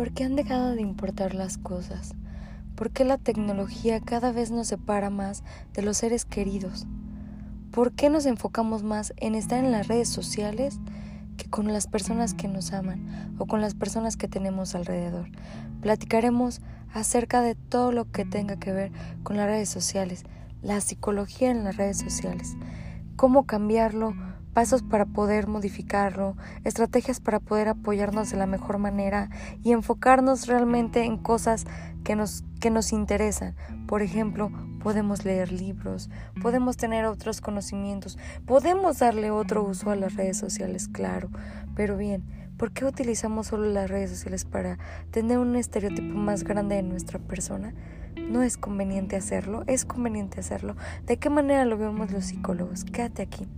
¿Por qué han dejado de importar las cosas? ¿Por qué la tecnología cada vez nos separa más de los seres queridos? ¿Por qué nos enfocamos más en estar en las redes sociales que con las personas que nos aman o con las personas que tenemos alrededor? Platicaremos acerca de todo lo que tenga que ver con las redes sociales, la psicología en las redes sociales, cómo cambiarlo, pasos para poder modificarlo, estrategias para poder apoyarnos de la mejor manera y enfocarnos realmente en cosas que nos, que nos interesan. Por ejemplo, podemos leer libros, podemos tener otros conocimientos, podemos darle otro uso a las redes sociales, claro, pero bien, ¿por qué utilizamos solo las redes sociales para tener un estereotipo más grande de nuestra persona? No es conveniente hacerlo, es conveniente hacerlo. ¿De qué manera lo vemos los psicólogos? Quédate aquí.